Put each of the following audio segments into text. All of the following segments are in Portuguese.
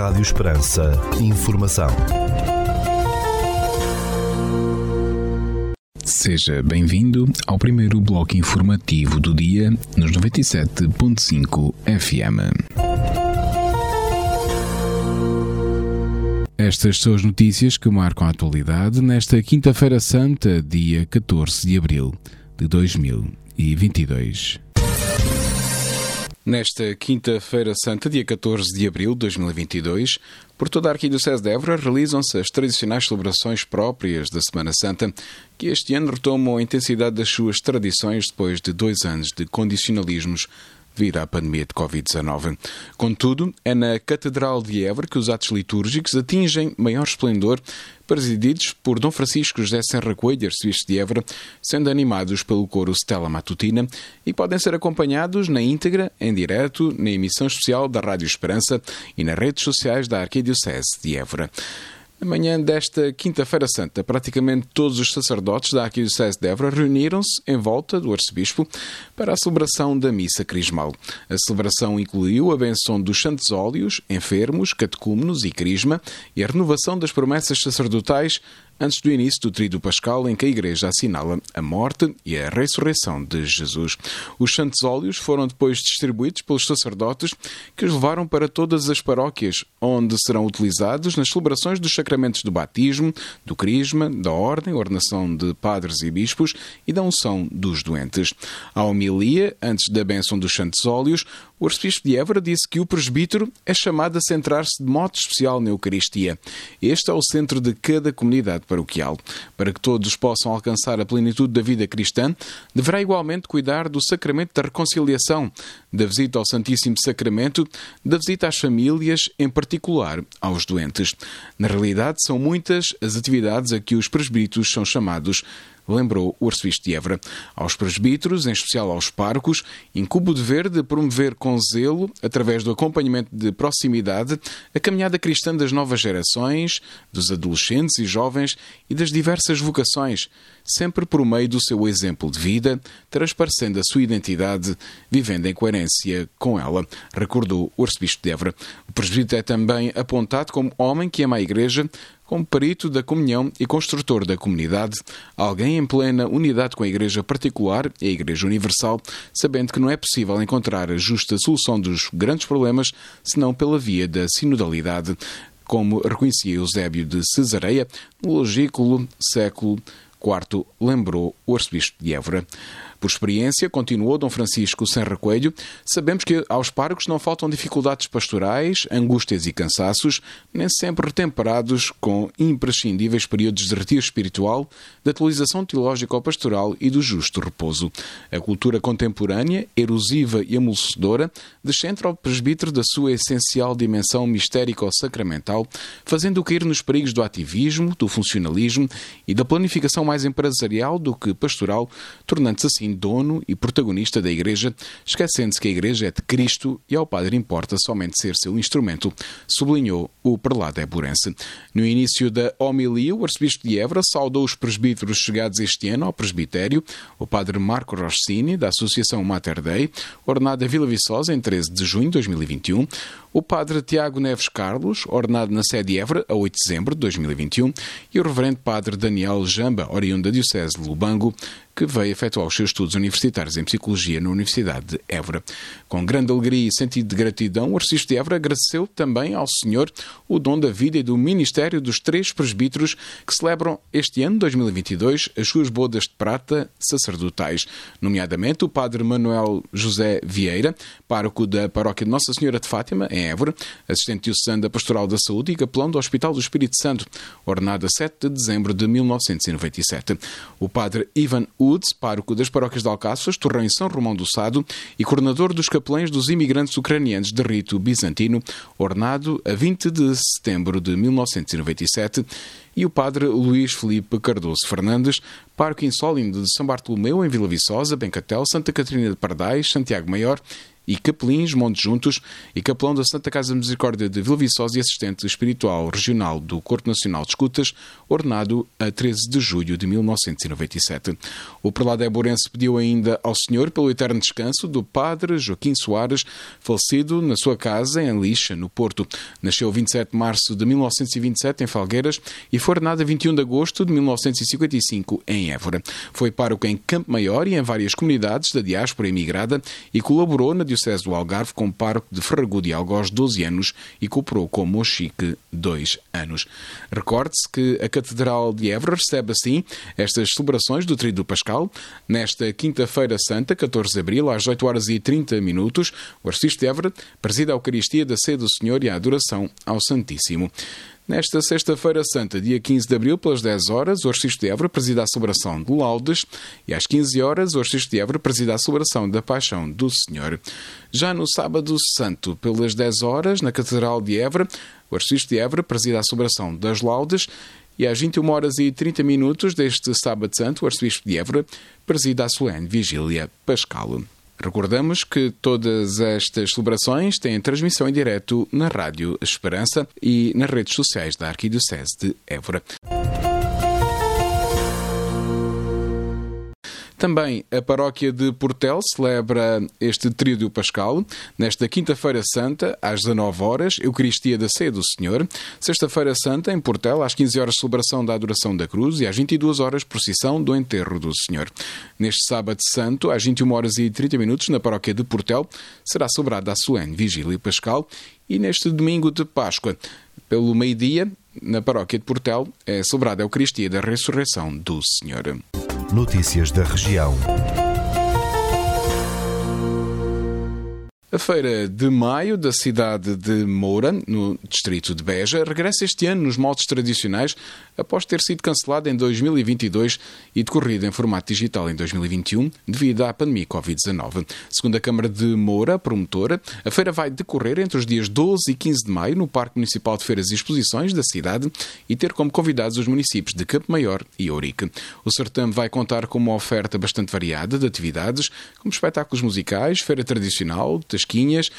Rádio Esperança. Informação. Seja bem-vindo ao primeiro bloco informativo do dia nos 97.5 FM. Estas são as notícias que marcam a atualidade nesta Quinta-feira Santa, dia 14 de abril de 2022. Nesta Quinta-feira Santa, dia 14 de abril de 2022, por toda a Arquidiocese de Évora realizam-se as tradicionais celebrações próprias da Semana Santa, que este ano retomam a intensidade das suas tradições depois de dois anos de condicionalismos devido à pandemia de Covid-19. Contudo, é na Catedral de Évora que os atos litúrgicos atingem maior esplendor, presididos por Dom Francisco José Serra Coelho, arcebispo de Évora, sendo animados pelo coro Stella Matutina e podem ser acompanhados na íntegra, em direto, na emissão especial da Rádio Esperança e nas redes sociais da Arquidiocese de Évora. Na manhã desta Quinta-feira Santa, praticamente todos os sacerdotes da Arquidiocese de Évora reuniram-se em volta do arcebispo para a celebração da missa crismal. A celebração incluiu a benção dos santos óleos, enfermos, catecúmenos e crisma e a renovação das promessas sacerdotais antes do início do Tríduo Pascal, em que a Igreja assinala a morte e a ressurreição de Jesus. Os santos óleos foram depois distribuídos pelos sacerdotes que os levaram para todas as paróquias, onde serão utilizados nas celebrações dos sacramentos do batismo, do crisma, da ordem, ordenação de padres e bispos e da unção dos doentes. A homilia, antes da bênção dos santos óleos, o arcebispo de Évora disse que o presbítero é chamado a centrar-se de modo especial na Eucaristia. Este é o centro de cada comunidade paroquial. Para que todos possam alcançar a plenitude da vida cristã, deverá igualmente cuidar do sacramento da reconciliação, da visita ao Santíssimo Sacramento, da visita às famílias, em particular aos doentes. Na realidade, são muitas as atividades a que os presbíteros são chamados lembrou o arcebispo de Évora. Aos presbíteros, em especial aos parcos, incumbe o dever de promover com zelo, através do acompanhamento de proximidade, a caminhada cristã das novas gerações, dos adolescentes e jovens e das diversas vocações, sempre por meio do seu exemplo de vida, transparecendo a sua identidade, vivendo em coerência com ela, recordou o arcebispo de Évora. O presbítero é também apontado como homem que ama a Igreja, como perito da comunhão e construtor da comunidade, alguém em plena unidade com a Igreja particular e a Igreja Universal, sabendo que não é possível encontrar a justa solução dos grandes problemas senão pela via da sinodalidade, como reconhecia Eusébio de Cesareia no logículo século IV, lembrou o arcebispo de Évora. Por experiência, continuou Dom Francisco Serra Coelho, sabemos que aos parcos não faltam dificuldades pastorais, angústias e cansaços, nem sempre retemperados com imprescindíveis períodos de retiro espiritual, de atualização teológica ou pastoral e do justo repouso. A cultura contemporânea, erosiva e amolecedora, descentra ao presbítero da sua essencial dimensão mistérico-sacramental, fazendo cair nos perigos do ativismo, do funcionalismo e da planificação mais empresarial do que pastoral, tornando-se assim dono e protagonista da Igreja, esquecendo-se que a Igreja é de Cristo e ao Padre importa somente ser seu instrumento, sublinhou o prelado eburense. No início da homilia, o arcebispo de Évora saudou os presbíteros chegados este ano ao presbitério, o Padre Marco Rossini, da Associação Mater Dei, ordenado a Vila Viçosa em 13 de junho de 2021, o Padre Tiago Neves Carlos, ordenado na sede de Évora a 8 de dezembro de 2021, e o Reverendo Padre Daniel Jamba, oriundo da Diocese de Lubango, que veio efetuar os seus estudos universitários em Psicologia na Universidade de Évora. Com grande alegria e sentido de gratidão, o arcebispo de Évora agradeceu também ao Senhor o dom da vida e do ministério dos três presbíteros que celebram este ano, 2022, as suas bodas de prata sacerdotais, nomeadamente o Padre Manuel José Vieira, pároco da Paróquia de Nossa Senhora de Fátima, em Évora, assistente diocesano da Pastoral da Saúde e capelão do Hospital do Espírito Santo, ordenado a 7 de dezembro de 1997. O Padre Ivan Woods, pároco das paróquias de Alcáçovas, Torrão e São Romão do Sado e coordenador dos capelães dos imigrantes ucranianos de rito bizantino, ordenado a 20 de setembro de 1997, e o padre Luís Felipe Cardoso Fernandes, pároco insólito de São Bartolomeu, em Vila Viçosa, Bencatel, Santa Catarina de Pardais, Santiago Maior e capelins Monte Juntos e capelão da Santa Casa Misericórdia de Vila Viçosa e assistente espiritual regional do Corpo Nacional de Escutas, ordenado a 13 de julho de 1997. O prelado Eburense pediu ainda ao Senhor pelo eterno descanso do padre Joaquim Soares, falecido na sua casa em Lixa, no Porto. Nasceu 27 de março de 1927 em Falgueiras e foi ordenado a 21 de agosto de 1955 em Évora. Foi pároco em Campo Maior e em várias comunidades da diáspora imigrada e colaborou na Diocese do Algarve como pároco de Ferragudo e Algoz 12 anos e cooperou com Mochique 2 anos. Recorde-se que a Catedral de Évora recebe assim estas celebrações do Tríduo Pascal nesta quinta-feira santa, 14 de abril, às 8 horas e 30 minutos. O arcebispo de Évora presida a Eucaristia da Sé do Senhor e a adoração ao Santíssimo. Nesta sexta-feira santa, dia 15 de abril, pelas 10 horas, o Arcebispo de Évora presida a celebração de Laudes e às 15 horas, o Arcebispo de Évora presida a celebração da Paixão do Senhor. Já no sábado santo, pelas 10 horas, na Catedral de Évora, o Arcebispo de Évora presida a celebração das Laudes e às 21 horas e 30 minutos deste sábado santo, o Arcebispo de Évora presida a solene Vigília Pascal. Recordamos que todas estas celebrações têm transmissão em direto na Rádio Esperança e nas redes sociais da Arquidiocese de Évora. Também a paróquia de Portel celebra este tríodo pascal. Nesta quinta-feira santa, às 19 horas, Eucaristia da Ceia do Senhor. Sexta-feira santa, em Portel, às 15 horas, celebração da adoração da cruz e às 22 horas, procissão do enterro do Senhor. Neste sábado santo, às 21 horas e 30 minutos, na paróquia de Portel, será celebrada a solene Vigília Pascal e neste domingo de Páscoa, pelo meio-dia, na paróquia de Portel, é celebrada a Eucaristia da Ressurreição do Senhor. Notícias da região. A Feira de Maio da cidade de Moura, no distrito de Beja, regressa este ano nos moldes tradicionais após ter sido cancelada em 2022 e decorrida em formato digital em 2021 devido à pandemia Covid-19. Segundo a Câmara de Moura, promotora, a feira vai decorrer entre os dias 12 e 15 de maio no Parque Municipal de Feiras e Exposições da cidade e ter como convidados os municípios de Campo Maior e Ourique. O certame vai contar com uma oferta bastante variada de atividades, como espetáculos musicais, feira tradicional, tasquinhas,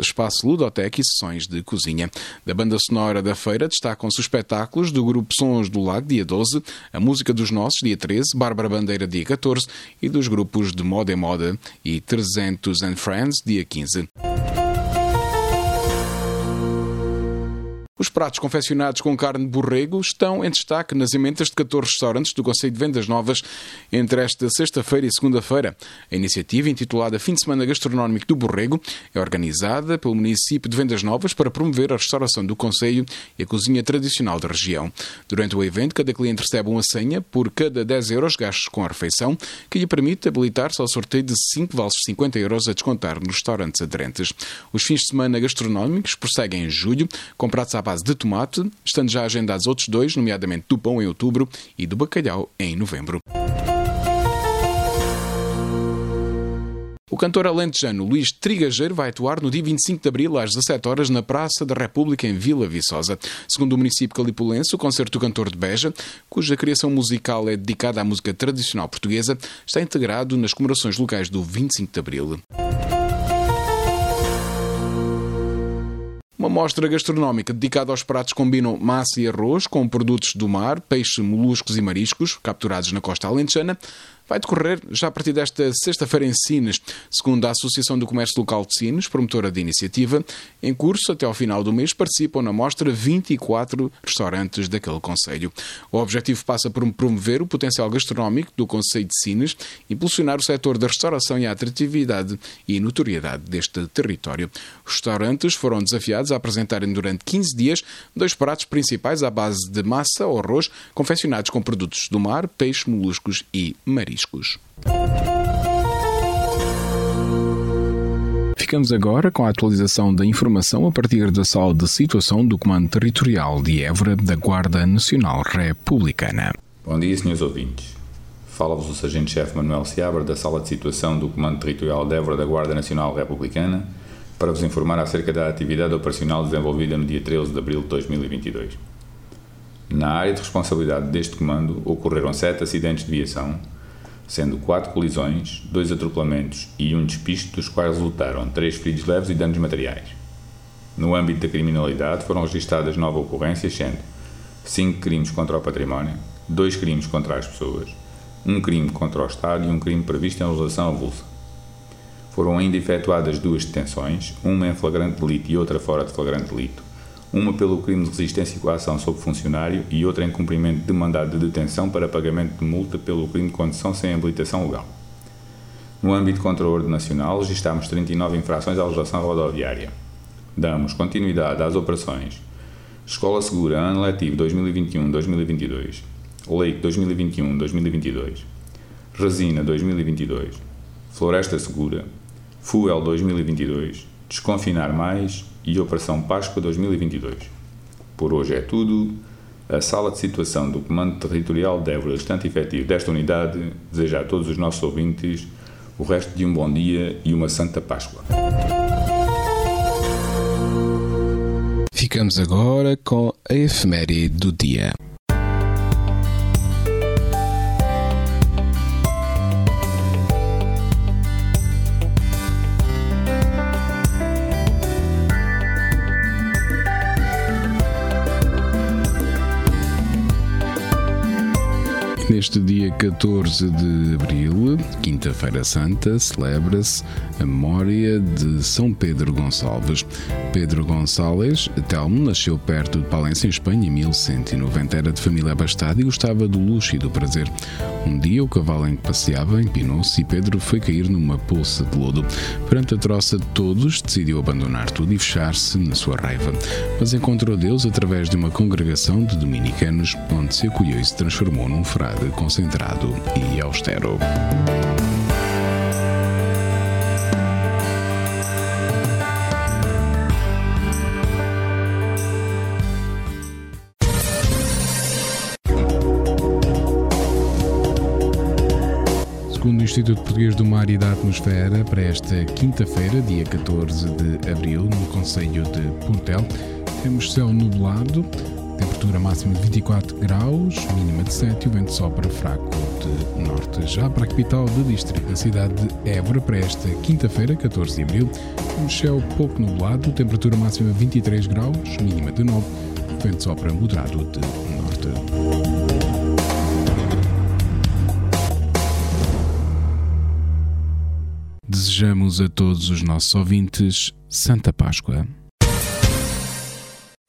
espaço ludoteca e sessões de cozinha. Da banda sonora da feira destacam-se os espetáculos do grupo Sons do Lago, dia 12, a Música dos Nossos, dia 13, Bárbara Bandeira, dia 14 e dos grupos de Moda em Moda e 300 and Friends, dia 15. Os pratos confeccionados com carne de borrego estão em destaque nas emendas de 14 restaurantes do Conselho de Vendas Novas entre esta sexta-feira e segunda-feira. A iniciativa, intitulada Fim de Semana Gastronómico do Borrego, é organizada pelo município de Vendas Novas para promover a restauração do Conselho e a cozinha tradicional da região. Durante o evento, cada cliente recebe uma senha por cada 10 euros gastos com a refeição, que lhe permite habilitar-se ao sorteio de 5 vales de 50 euros a descontar nos restaurantes aderentes. Os fins de semana gastronómicos prosseguem em julho, com pratos à base de tomate, estando já agendados outros dois, nomeadamente do pão em outubro e do bacalhau em novembro. O cantor alentejano Luís Trigageiro vai atuar no dia 25 de abril às 17 horas na Praça da República em Vila Viçosa. Segundo o município calipulense, o concerto do cantor de Beja, cuja criação musical é dedicada à música tradicional portuguesa, está integrado nas comemorações locais do 25 de abril. Mostra gastronómica dedicada aos pratos combinam massa e arroz com produtos do mar, peixe, moluscos e mariscos capturados na costa alentejana vai decorrer já a partir desta sexta-feira em Sines, segundo a Associação do Comércio Local de Sines, promotora da iniciativa. Em curso, até ao final do mês, participam na mostra 24 restaurantes daquele Conselho. O objetivo passa por promover o potencial gastronómico do Conselho de Sines, impulsionar o setor da restauração e a atratividade e notoriedade deste território. Os restaurantes foram desafiados a apresentarem durante 15 dias dois pratos principais à base de massa ou arroz, confeccionados com produtos do mar, peixe, moluscos e mariscos riscos. Ficamos agora com a atualização da informação a partir da sala de situação do Comando Territorial de Évora da Guarda Nacional Republicana. Bom dia, senhores ouvintes. Fala-vos o Sargento-Chefe Manuel Seabra da Sala de Situação do Comando Territorial de Évora da Guarda Nacional Republicana para vos informar acerca da atividade operacional desenvolvida no dia 13 de abril de 2022. Na área de responsabilidade deste comando ocorreram sete acidentes de viação, sendo quatro colisões, dois atropelamentos e um despiste, dos quais resultaram três feridos leves e danos materiais. No âmbito da criminalidade foram registradas nove ocorrências, sendo cinco crimes contra o património, dois crimes contra as pessoas, um crime contra o Estado e um crime previsto em legislação avulsa. Foram ainda efetuadas duas detenções, uma em flagrante delito e outra fora de flagrante delito, uma pelo crime de resistência e coação sobre funcionário e outra em cumprimento de mandado de detenção para pagamento de multa pelo crime de condução sem habilitação legal. No âmbito contra o ordem nacional, registámos 39 infrações à legislação rodoviária. Damos continuidade às operações Escola Segura, ano letivo 2021-2022, Leite 2021-2022, Resina 2022, Floresta Segura, Fuel 2022, Desconfinar Mais e Operação Páscoa 2022. Por hoje é tudo. A sala de situação do Comando Territorial de Évora, estante efetivo desta unidade, deseja a todos os nossos ouvintes o resto de um bom dia e uma Santa Páscoa. Ficamos agora com a efeméride do dia. Neste dia 14 de abril, Quinta-feira Santa, celebra-se a memória de São Pedro Gonçalves. Pedro Gonçalves Telmo nasceu perto de Palência, em Espanha, em 1190. Era de família abastada e gostava do luxo e do prazer. Um dia, o cavalo em que passeava empinou-se e Pedro foi cair numa poça de lodo. Perante a troça de todos, decidiu abandonar tudo e fechar-se na sua raiva. Mas encontrou Deus através de uma congregação de dominicanos, onde se acolheu e se transformou num frade concentrado e austero. Segundo o Instituto Português do Mar e da Atmosfera, para esta quinta-feira, dia 14 de abril, no Conselho de Portel, temos céu nublado, temperatura máxima de 24 graus, mínima de 7 e o vento sopra fraco de norte. Já para a capital do distrito, a cidade de Évora, para esta quinta-feira, 14 de abril, um céu pouco nublado, temperatura máxima 23 graus, mínima de 9, vento sopra moderado de norte. Desejamos a todos os nossos ouvintes Santa Páscoa.